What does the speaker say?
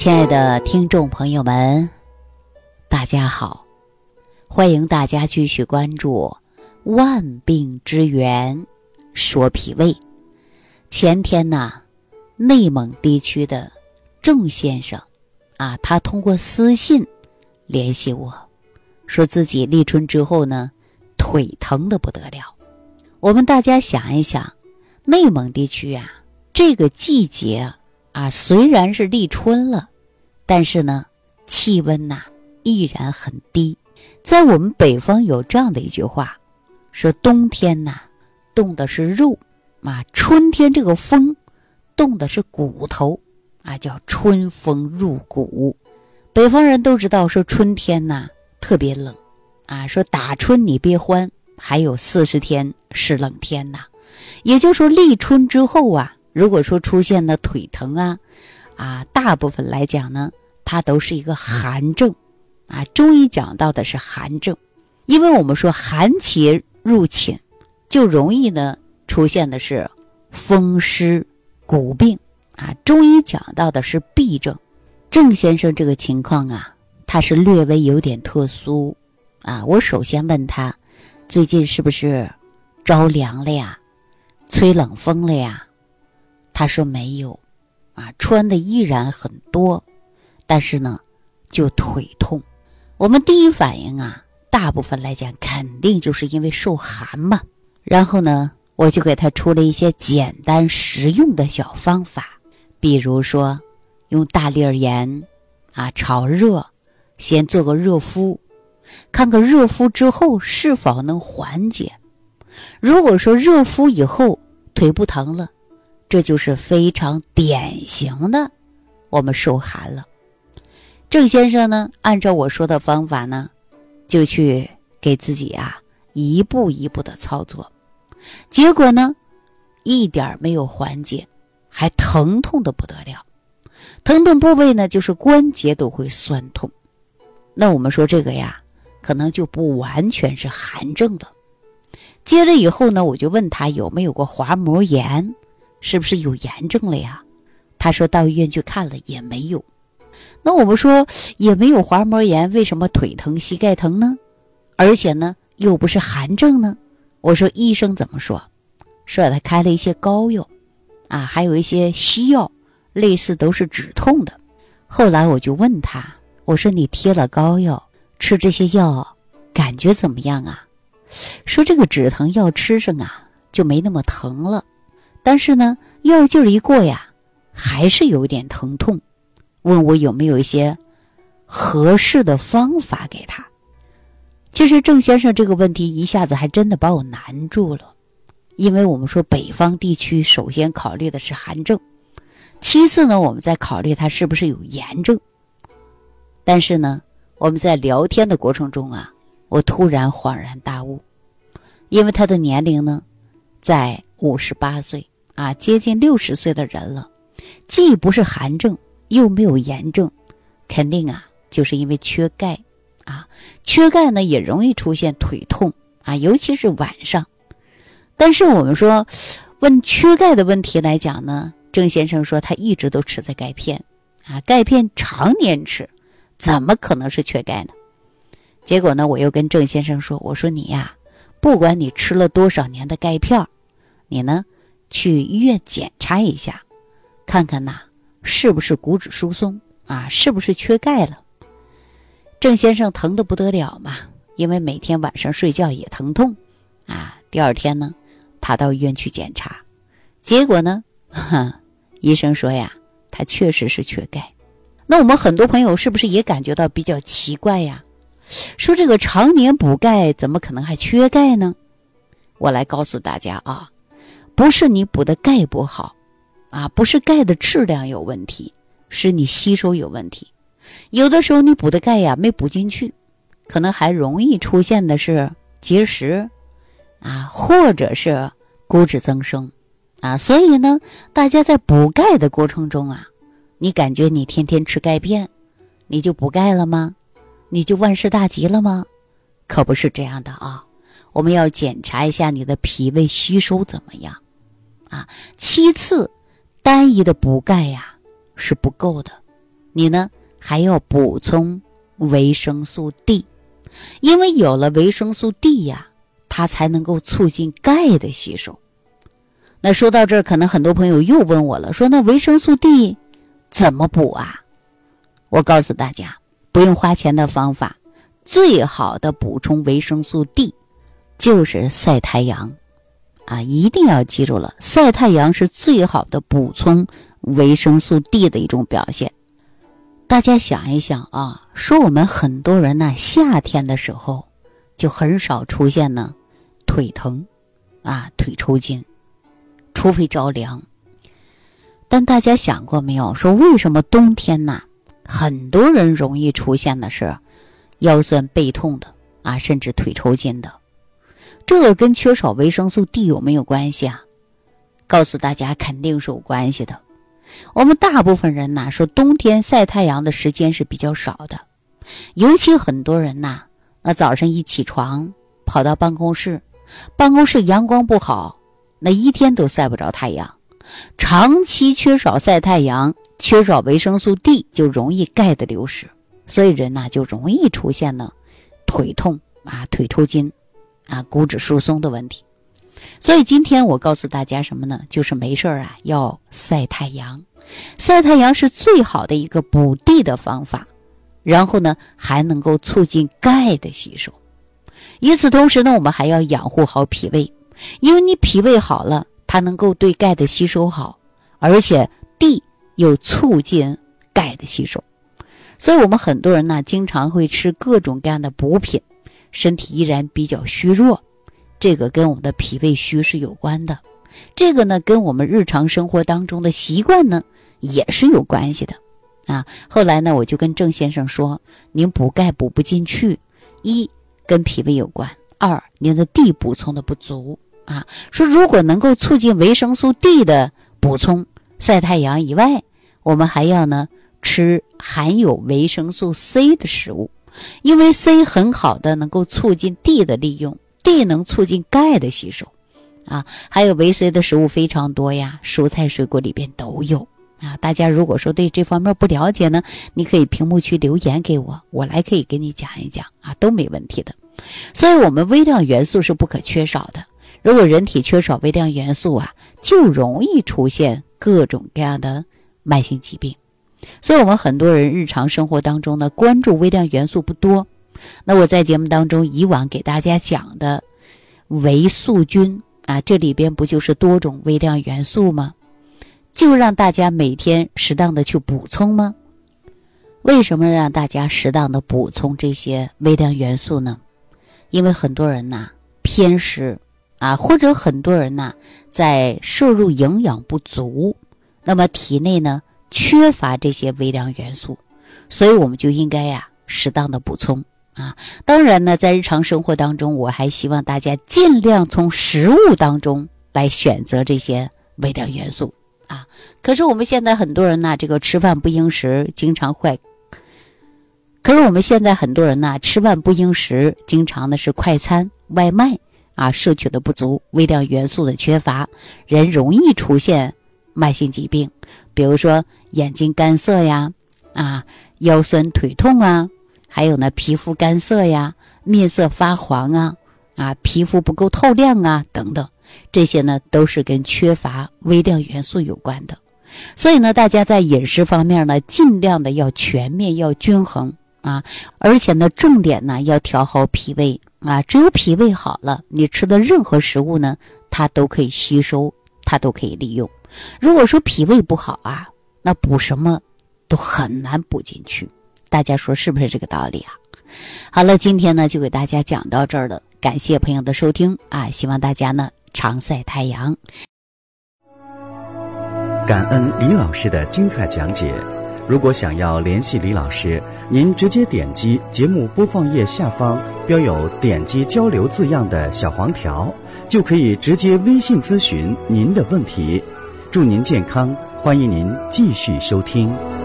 亲爱的听众朋友们，大家好！欢迎大家继续关注《万病之源说脾胃》。前天呢，内蒙地区的郑先生啊，他通过私信联系我，说自己立春之后呢，腿疼的不得了。我们大家想一想，内蒙地区啊，这个季节啊，虽然是立春了。但是呢，气温呐依然很低。在我们北方有这样的一句话，说冬天呐冻的是肉啊，春天这个风冻的是骨头啊，叫春风入骨。北方人都知道说春天呐特别冷啊，说打春你别欢，还有四十天是冷天呐。也就是说立春之后啊，如果说出现了腿疼啊啊，大部分来讲呢。它都是一个寒症，啊，中医讲到的是寒症，因为我们说寒邪入侵，就容易呢出现的是风湿骨病，啊，中医讲到的是痹症。郑先生这个情况啊，他是略微有点特殊，啊，我首先问他，最近是不是着凉了呀，吹冷风了呀？他说没有，啊，穿的依然很多。但是呢，就腿痛，我们第一反应啊，大部分来讲肯定就是因为受寒嘛。然后呢，我就给他出了一些简单实用的小方法，比如说用大粒盐啊炒热，先做个热敷，看看热敷之后是否能缓解。如果说热敷以后腿不疼了，这就是非常典型的我们受寒了。郑先生呢，按照我说的方法呢，就去给自己啊一步一步的操作，结果呢，一点没有缓解，还疼痛的不得了，疼痛部位呢就是关节都会酸痛。那我们说这个呀，可能就不完全是寒症了。接着以后呢，我就问他有没有过滑膜炎，是不是有炎症了呀？他说到医院去看了也没有。那我们说也没有滑膜炎，为什么腿疼、膝盖疼呢？而且呢，又不是寒症呢？我说医生怎么说？说他开了一些膏药，啊，还有一些西药，类似都是止痛的。后来我就问他，我说你贴了膏药，吃这些药，感觉怎么样啊？说这个止疼药吃上啊，就没那么疼了，但是呢，药劲儿一过呀，还是有点疼痛。问我有没有一些合适的方法给他？其实郑先生这个问题一下子还真的把我难住了，因为我们说北方地区首先考虑的是寒症，其次呢，我们在考虑他是不是有炎症。但是呢，我们在聊天的过程中啊，我突然恍然大悟，因为他的年龄呢，在五十八岁啊，接近六十岁的人了，既不是寒症。又没有炎症，肯定啊，就是因为缺钙啊，缺钙呢也容易出现腿痛啊，尤其是晚上。但是我们说，问缺钙的问题来讲呢，郑先生说他一直都吃在钙片啊，钙片常年吃，怎么可能是缺钙呢？结果呢，我又跟郑先生说，我说你呀，不管你吃了多少年的钙片，你呢去医院检查一下，看看呐。是不是骨质疏松啊？是不是缺钙了？郑先生疼得不得了嘛，因为每天晚上睡觉也疼痛啊。第二天呢，他到医院去检查，结果呢，医生说呀，他确实是缺钙。那我们很多朋友是不是也感觉到比较奇怪呀？说这个常年补钙，怎么可能还缺钙呢？我来告诉大家啊，不是你补的钙不好。啊，不是钙的质量有问题，是你吸收有问题。有的时候你补的钙呀没补进去，可能还容易出现的是结石，啊，或者是骨质增生，啊，所以呢，大家在补钙的过程中啊，你感觉你天天吃钙片，你就补钙了吗？你就万事大吉了吗？可不是这样的啊，我们要检查一下你的脾胃吸收怎么样，啊，其次。单一的补钙呀是不够的，你呢还要补充维生素 D，因为有了维生素 D 呀，它才能够促进钙的吸收。那说到这儿，可能很多朋友又问我了，说那维生素 D 怎么补啊？我告诉大家，不用花钱的方法，最好的补充维生素 D 就是晒太阳，啊，一定要记住了，晒太阳是最好的补充维生素 D 的一种表现。大家想一想啊，说我们很多人呢，夏天的时候就很少出现呢腿疼，啊，腿抽筋。除非着凉，但大家想过没有？说为什么冬天呢？很多人容易出现的是腰酸背痛的啊，甚至腿抽筋的，这跟缺少维生素 D 有没有关系啊？告诉大家，肯定是有关系的。我们大部分人呐，说冬天晒太阳的时间是比较少的，尤其很多人呐，那早上一起床跑到办公室，办公室阳光不好。那一天都晒不着太阳，长期缺少晒太阳，缺少维生素 D，就容易钙的流失，所以人呐就容易出现呢腿痛啊、腿抽筋啊、骨质疏松的问题。所以今天我告诉大家什么呢？就是没事啊要晒太阳，晒太阳是最好的一个补地的方法，然后呢还能够促进钙的吸收。与此同时呢，我们还要养护好脾胃。因为你脾胃好了，它能够对钙的吸收好，而且地又促进钙的吸收，所以我们很多人呢经常会吃各种各样的补品，身体依然比较虚弱，这个跟我们的脾胃虚是有关的，这个呢跟我们日常生活当中的习惯呢也是有关系的，啊，后来呢我就跟郑先生说，您补钙补不进去，一跟脾胃有关，二您的 D 补充的不足。啊，说如果能够促进维生素 D 的补充，晒太阳以外，我们还要呢吃含有维生素 C 的食物，因为 C 很好的能够促进 D 的利用，D 能促进钙的吸收，啊，还有维 C 的食物非常多呀，蔬菜水果里边都有啊。大家如果说对这方面不了解呢，你可以屏幕区留言给我，我来可以给你讲一讲啊，都没问题的。所以，我们微量元素是不可缺少的。如果人体缺少微量元素啊，就容易出现各种各样的慢性疾病。所以，我们很多人日常生活当中呢，关注微量元素不多。那我在节目当中以往给大家讲的维素菌啊，这里边不就是多种微量元素吗？就让大家每天适当的去补充吗？为什么让大家适当的补充这些微量元素呢？因为很多人呐偏食。啊，或者很多人呢，在摄入营养不足，那么体内呢缺乏这些微量元素，所以我们就应该呀适当的补充啊。当然呢，在日常生活当中，我还希望大家尽量从食物当中来选择这些微量元素啊。可是我们现在很多人呢，这个吃饭不应时，经常会。可是我们现在很多人呢，吃饭不应时，经常的是快餐、外卖。啊，摄取的不足，微量元素的缺乏，人容易出现慢性疾病，比如说眼睛干涩呀，啊，腰酸腿痛啊，还有呢，皮肤干涩呀，面色发黄啊，啊，皮肤不够透亮啊，等等，这些呢都是跟缺乏微量元素有关的。所以呢，大家在饮食方面呢，尽量的要全面，要均衡啊，而且呢，重点呢要调好脾胃。啊，只有脾胃好了，你吃的任何食物呢，它都可以吸收，它都可以利用。如果说脾胃不好啊，那补什么都很难补进去。大家说是不是这个道理啊？好了，今天呢就给大家讲到这儿了，感谢朋友的收听啊，希望大家呢常晒太阳。感恩李老师的精彩讲解。如果想要联系李老师，您直接点击节目播放页下方标有“点击交流”字样的小黄条，就可以直接微信咨询您的问题。祝您健康，欢迎您继续收听。